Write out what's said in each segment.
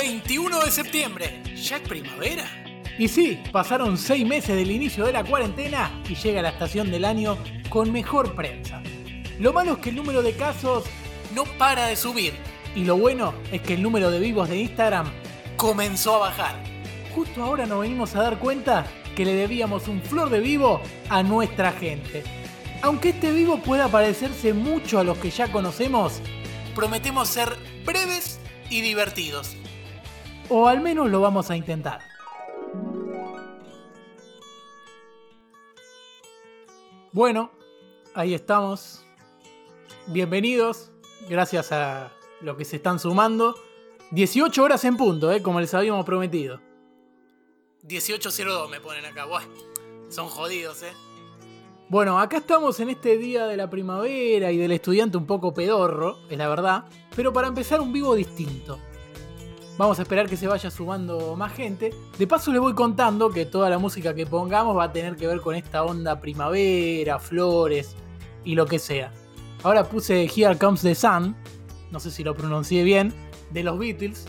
21 de septiembre, ¿ya es primavera? Y sí, pasaron seis meses del inicio de la cuarentena y llega la estación del año con mejor prensa. Lo malo es que el número de casos no para de subir. Y lo bueno es que el número de vivos de Instagram comenzó a bajar. Justo ahora nos venimos a dar cuenta que le debíamos un flor de vivo a nuestra gente. Aunque este vivo pueda parecerse mucho a los que ya conocemos, prometemos ser breves y divertidos. O al menos lo vamos a intentar. Bueno, ahí estamos. Bienvenidos. Gracias a los que se están sumando. 18 horas en punto, ¿eh? como les habíamos prometido. 18.02 me ponen acá. Buah, son jodidos, ¿eh? Bueno, acá estamos en este día de la primavera y del estudiante un poco pedorro, es la verdad. Pero para empezar un vivo distinto. Vamos a esperar que se vaya sumando más gente. De paso les voy contando que toda la música que pongamos va a tener que ver con esta onda primavera, flores y lo que sea. Ahora puse Here Comes the Sun, no sé si lo pronuncié bien, de los Beatles.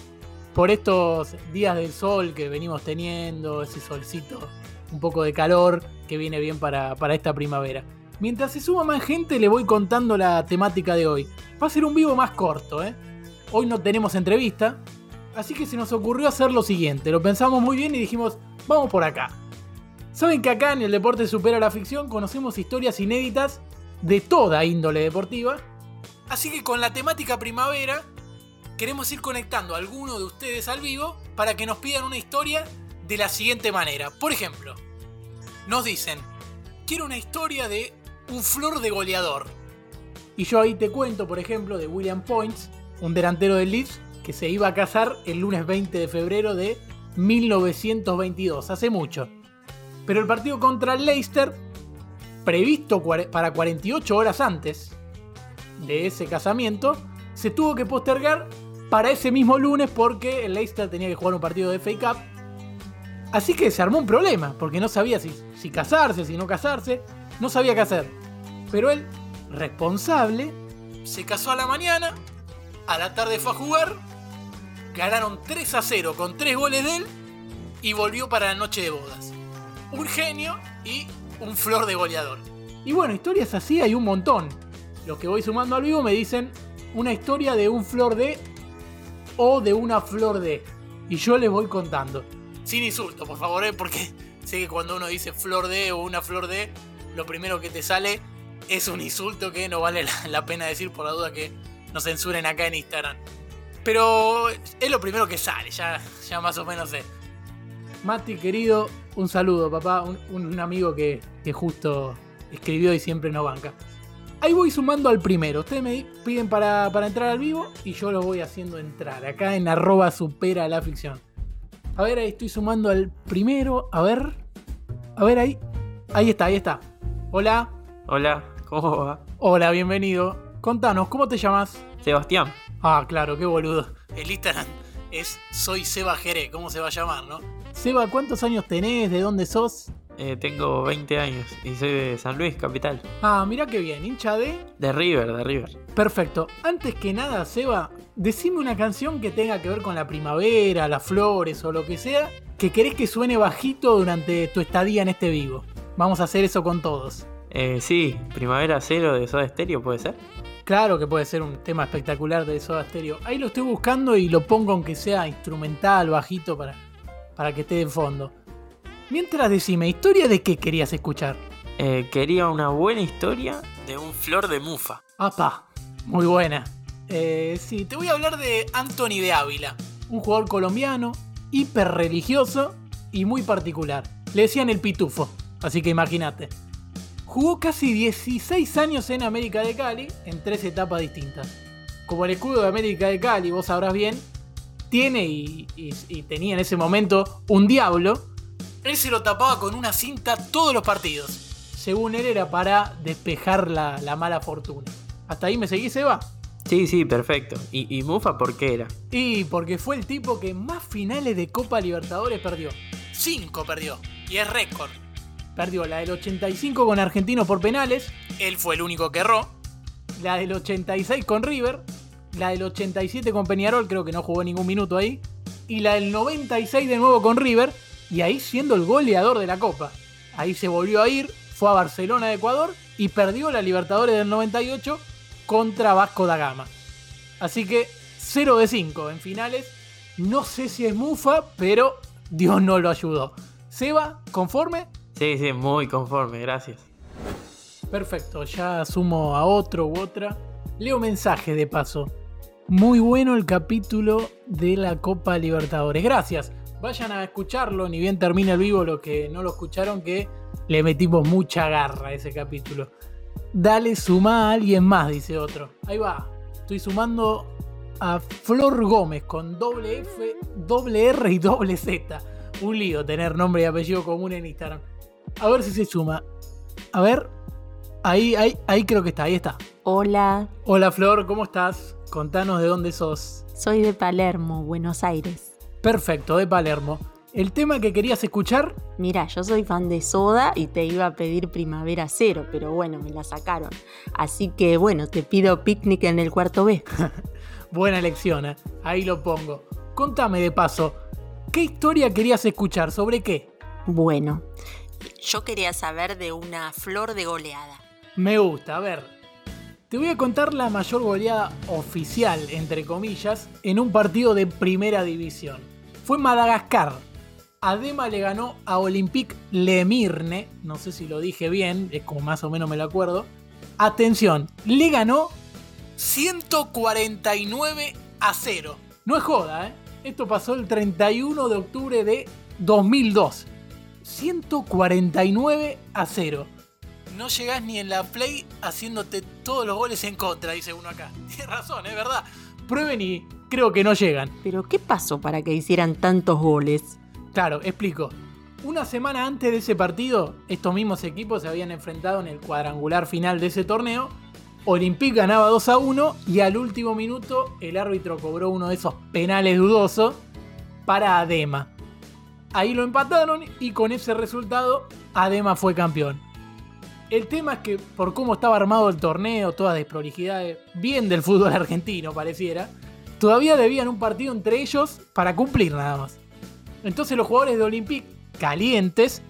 Por estos días del sol que venimos teniendo, ese solcito, un poco de calor que viene bien para, para esta primavera. Mientras se suma más gente, le voy contando la temática de hoy. Va a ser un vivo más corto, ¿eh? Hoy no tenemos entrevista, Así que se nos ocurrió hacer lo siguiente, lo pensamos muy bien y dijimos, vamos por acá. Saben que acá en el Deporte Supera la Ficción conocemos historias inéditas de toda índole deportiva. Así que con la temática primavera queremos ir conectando a alguno de ustedes al vivo para que nos pidan una historia de la siguiente manera. Por ejemplo, nos dicen, quiero una historia de un flor de goleador. Y yo ahí te cuento, por ejemplo, de William Points, un delantero del Leeds que se iba a casar el lunes 20 de febrero de 1922, hace mucho. Pero el partido contra el Leicester, previsto para 48 horas antes de ese casamiento, se tuvo que postergar para ese mismo lunes porque el Leicester tenía que jugar un partido de FA Cup. Así que se armó un problema, porque no sabía si, si casarse, si no casarse, no sabía qué hacer. Pero él, responsable, se casó a la mañana, a la tarde fue a jugar, ganaron 3 a 0 con 3 goles de él y volvió para la noche de bodas. Un genio y un flor de goleador. Y bueno, historias así hay un montón. Los que voy sumando al vivo me dicen una historia de un flor de o de una flor de. Y yo les voy contando. Sin insulto, por favor, ¿eh? porque sé que cuando uno dice flor de o una flor de, lo primero que te sale es un insulto que no vale la, la pena decir por la duda que nos censuren acá en Instagram. Pero es lo primero que sale, ya, ya más o menos sé. Mati, querido, un saludo, papá. Un, un amigo que, que, justo escribió y siempre nos banca. Ahí voy sumando al primero. Ustedes me piden para, para entrar al vivo y yo lo voy haciendo entrar. Acá en arroba supera la ficción. A ver, ahí estoy sumando al primero. A ver. A ver ahí. Ahí está, ahí está. Hola. Hola, ¿cómo va? Hola, bienvenido. Contanos, ¿cómo te llamas? Sebastián. Ah, claro, qué boludo. El Instagram es Soy Seba Jerez, ¿cómo se va a llamar, no? Seba, ¿cuántos años tenés? ¿De dónde sos? Eh, tengo 20 años y soy de San Luis, capital. Ah, mira qué bien, hincha de... De River, de River. Perfecto. Antes que nada, Seba, decime una canción que tenga que ver con la primavera, las flores o lo que sea, que querés que suene bajito durante tu estadía en este vivo. Vamos a hacer eso con todos. Eh, sí, Primavera Cero de Soda Stereo, ¿puede ser? Claro que puede ser un tema espectacular de Soda Stereo. Ahí lo estoy buscando y lo pongo aunque sea instrumental, bajito, para, para que esté de fondo. Mientras decime, ¿historia de qué querías escuchar? Eh, quería una buena historia de un flor de mufa. ¡Apa! Muy buena. Eh, sí, te voy a hablar de Anthony de Ávila, un jugador colombiano, hiper religioso y muy particular. Le decían el pitufo, así que imagínate. Jugó casi 16 años en América de Cali, en tres etapas distintas. Como el escudo de América de Cali, vos sabrás bien, tiene y, y- y tenía en ese momento un diablo, él se lo tapaba con una cinta todos los partidos. Según él era para despejar la, la mala fortuna. ¿Hasta ahí me seguís, Eva? Sí, sí, perfecto. ¿Y, y Mufa por qué era? Y porque fue el tipo que más finales de Copa Libertadores perdió. Cinco perdió. Y es récord. Perdió la del 85 con Argentinos por penales. Él fue el único que erró. La del 86 con River. La del 87 con Peñarol, creo que no jugó ningún minuto ahí. Y la del 96 de nuevo con River. Y ahí siendo el goleador de la Copa. Ahí se volvió a ir, fue a Barcelona de Ecuador y perdió la Libertadores del 98 contra Vasco da Gama. Así que 0 de 5 en finales. No sé si es mufa, pero Dios no lo ayudó. Seba, ¿conforme? Sí, sí, muy conforme, gracias. Perfecto, ya sumo a otro u otra. Leo mensaje de paso. Muy bueno el capítulo de la Copa Libertadores. Gracias. Vayan a escucharlo, ni bien termine el vivo los que no lo escucharon, que le metimos mucha garra a ese capítulo. Dale, suma a alguien más, dice otro. Ahí va. Estoy sumando a Flor Gómez con doble F, doble R y doble Z. Un lío tener nombre y apellido común en Instagram. A ver si se suma. A ver. Ahí, ahí, ahí creo que está, ahí está. Hola, Hola Flor, ¿cómo estás? Contanos de dónde sos. soy de Palermo, Buenos Aires. Perfecto, de Palermo. El tema que querías escuchar, Mira, yo soy fan de Soda y te iba a pedir Primavera Cero, pero bueno, me la sacaron. Así que bueno, te pido picnic en el cuarto B. buena elección, ¿eh? ahí lo pongo. Contame de paso, ¿qué historia querías escuchar? ¿Sobre qué? Bueno, yo quería saber de una flor de goleada. Me gusta, a ver. Te voy a contar la mayor goleada oficial, entre comillas, en un partido de primera división. Fue Madagascar. Adema le ganó a Olympique Le Mirne, no sé si lo dije bien, es como más o menos me lo acuerdo. Atención, le ganó 149 a 0. No es joda, ¿eh? Esto pasó el 31 de octubre de 2002. 149 a 0. No llegás ni en la play haciéndote todos los goles en contra, dice uno acá. Tienes razón, es verdad. Prueben y creo que no llegan. Pero ¿qué pasó para que hicieran tantos goles? Claro, explico. Una semana antes de ese partido, estos mismos equipos se habían enfrentado en el cuadrangular final de ese torneo. Olympique ganaba 2 a 1 y al último minuto el árbitro cobró uno de esos penales dudosos para Adema. Ahí lo empataron y con ese resultado Adema fue campeón. El tema es que por cómo estaba armado el torneo, todas desprolijidades, bien del fútbol argentino pareciera, todavía debían un partido entre ellos para cumplir nada más. Entonces los jugadores de Olympique, calientes,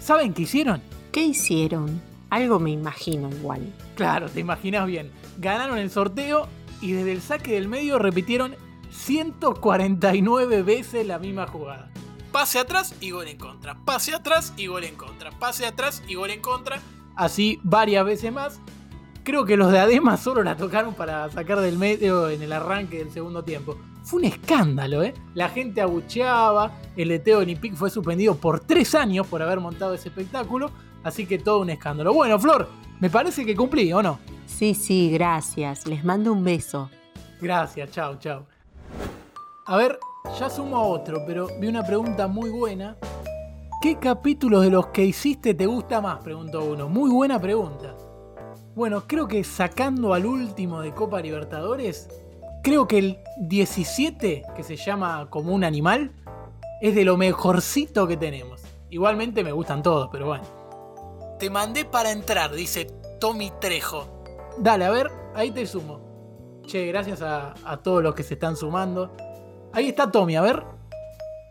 ¿saben qué hicieron? ¿Qué hicieron? Algo me imagino igual. Claro, te imaginas bien. Ganaron el sorteo y desde el saque del medio repitieron 149 veces la misma jugada. Pase atrás y gol en contra. Pase atrás y gol en contra. Pase atrás y gol en contra. Así varias veces más. Creo que los de Adema solo la tocaron para sacar del medio en el arranque del segundo tiempo. Fue un escándalo, ¿eh? La gente abucheaba. El ET Olympique fue suspendido por tres años por haber montado ese espectáculo. Así que todo un escándalo. Bueno, Flor, me parece que cumplí, ¿o no? Sí, sí, gracias. Les mando un beso. Gracias, chao, chao. A ver, ya sumo a otro, pero vi una pregunta muy buena. ¿Qué capítulos de los que hiciste te gusta más? Preguntó uno. Muy buena pregunta. Bueno, creo que sacando al último de Copa Libertadores, creo que el 17, que se llama Como un animal, es de lo mejorcito que tenemos. Igualmente me gustan todos, pero bueno. Te mandé para entrar, dice Tommy Trejo. Dale, a ver, ahí te sumo. Che, gracias a, a todos los que se están sumando. Ahí está Tommy, a ver.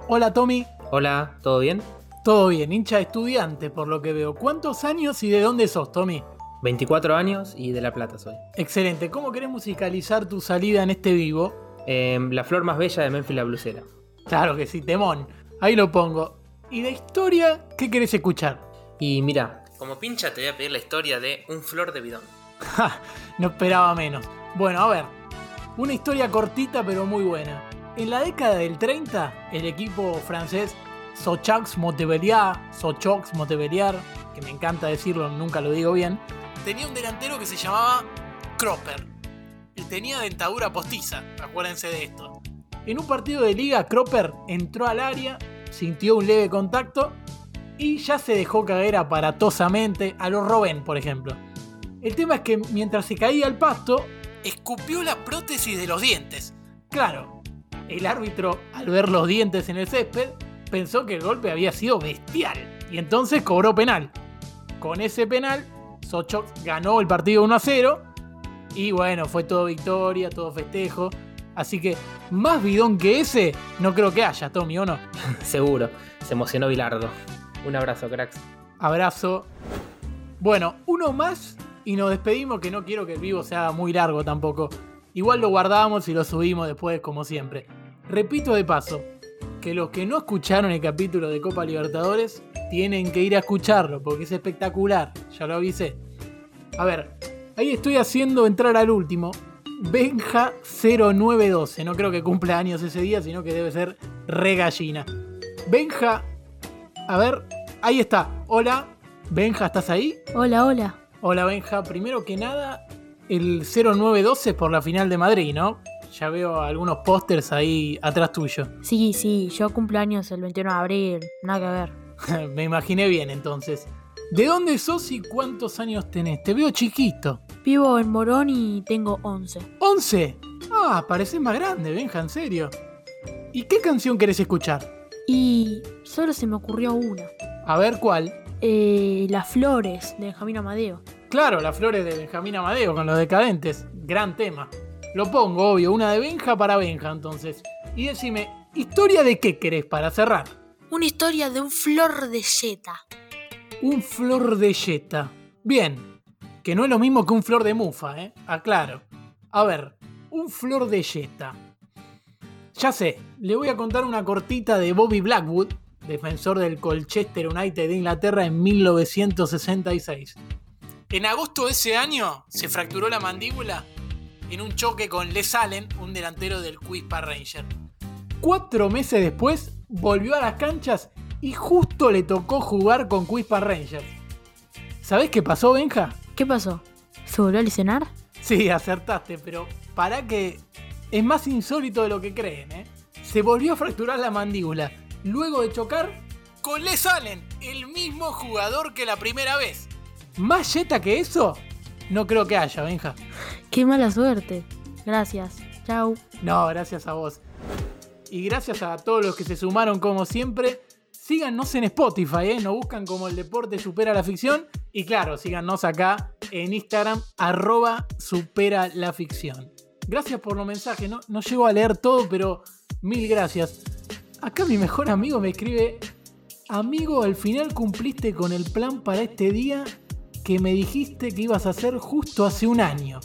Hola Tommy, Hola, ¿todo bien? todo bien, hincha estudiante por lo que veo. ¿Cuántos años y de dónde sos, Tommy? 24 años y de La Plata soy. Excelente, ¿cómo querés musicalizar tu salida en este vivo? Em, la flor más bella de Memphis la blusera. Claro que sí, temón. Ahí lo pongo. ¿Y de historia qué querés escuchar? Y mira, como pincha te voy a pedir la historia de un flor de bidón. Ja, no esperaba menos. Bueno, a ver. Una historia cortita pero muy buena. En la década del 30, el equipo francés Sochaux Montpellier, Sochaux Montpellier, que me encanta decirlo, nunca lo digo bien, tenía un delantero que se llamaba Cropper. Y tenía dentadura postiza, acuérdense de esto. En un partido de liga, Cropper entró al área, sintió un leve contacto y ya se dejó caer aparatosamente a los Robben, por ejemplo. El tema es que mientras se caía al pasto, escupió la prótesis de los dientes. Claro, el árbitro, al ver los dientes en el césped, pensó que el golpe había sido bestial y entonces cobró penal. Con ese penal, Sochok ganó el partido 1 a 0 y bueno, fue todo victoria, todo festejo. Así que más bidón que ese, no creo que haya, Tommy, ¿o no? Seguro. Se emocionó Bilardo. Un abrazo, cracks. Abrazo. Bueno, uno más y nos despedimos, que no quiero que el vivo sea muy largo tampoco. Igual lo guardamos y lo subimos después, como siempre. Repito de paso, que los que no escucharon el capítulo de Copa Libertadores tienen que ir a escucharlo, porque es espectacular, ya lo avisé. A ver, ahí estoy haciendo entrar al último. Benja 0912, no creo que cumpla años ese día, sino que debe ser re gallina. Benja, a ver, ahí está. Hola, Benja, ¿estás ahí? Hola, hola. Hola Benja, primero que nada, el 0912 es por la final de Madrid, ¿no? Ya veo algunos pósters ahí atrás tuyo. Sí, sí, yo cumplo años el 21 de abril, nada que ver. Me imaginé bien entonces. ¿De dónde sos y cuántos años tenés? Te veo chiquito. Vivo en Morón y tengo 11. ¿11? Ah, pareces más grande, Benja, en serio. ¿Y qué canción querés escuchar? Y solo se me ocurrió una. A ver cuál. Eh, Las Flores de Benjamín Amadeo. Claro, las flores de Benjamín Amadeo con los decadentes. Gran tema. Lo pongo, obvio, una de Benja para Benja entonces. Y decime, ¿historia de qué querés para cerrar? Una historia de un flor de yeta. Un flor de yeta. Bien, que no es lo mismo que un flor de mufa, ¿eh? Aclaro. A ver, un flor de yeta. Ya sé, le voy a contar una cortita de Bobby Blackwood, defensor del Colchester United de Inglaterra en 1966. En agosto de ese año se fracturó la mandíbula en un choque con Les Allen, un delantero del Quispa Ranger. Cuatro meses después volvió a las canchas y justo le tocó jugar con Quispa Rangers. ¿Sabés qué pasó, Benja? ¿Qué pasó? ¿Se volvió a lesionar? Sí, acertaste, pero para que es más insólito de lo que creen, ¿eh? Se volvió a fracturar la mandíbula luego de chocar con Les Allen, el mismo jugador que la primera vez. ¿Más yeta que eso? No creo que haya, Benja. Qué mala suerte. Gracias. Chau. No, gracias a vos. Y gracias a todos los que se sumaron como siempre. Síganos en Spotify, ¿eh? Nos buscan como el deporte supera la ficción. Y claro, síganos acá en Instagram, arroba supera la ficción. Gracias por los mensajes, no, no llego a leer todo, pero mil gracias. Acá mi mejor amigo me escribe, amigo, al final cumpliste con el plan para este día que me dijiste que ibas a hacer justo hace un año.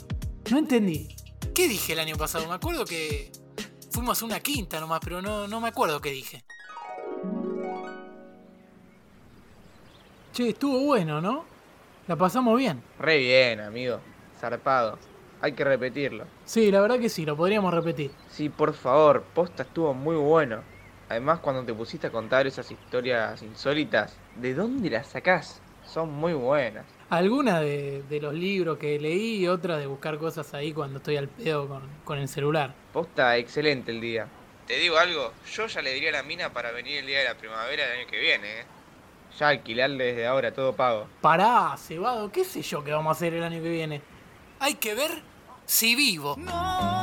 No entendí. ¿Qué dije el año pasado? Me acuerdo que fuimos a una quinta nomás, pero no, no me acuerdo qué dije. Che, estuvo bueno, ¿no? La pasamos bien. Re bien, amigo. Zarpado. Hay que repetirlo. Sí, la verdad que sí, lo podríamos repetir. Sí, por favor, posta estuvo muy bueno. Además, cuando te pusiste a contar esas historias insólitas, ¿de dónde las sacás? Son muy buenas. Alguna de, de los libros que leí y otra de buscar cosas ahí cuando estoy al pedo con, con el celular. Posta, excelente el día. Te digo algo, yo ya le diría a la mina para venir el día de la primavera del año que viene, ¿eh? Ya alquilarle desde ahora todo pago. Pará, cebado, qué sé yo que vamos a hacer el año que viene. Hay que ver si vivo. No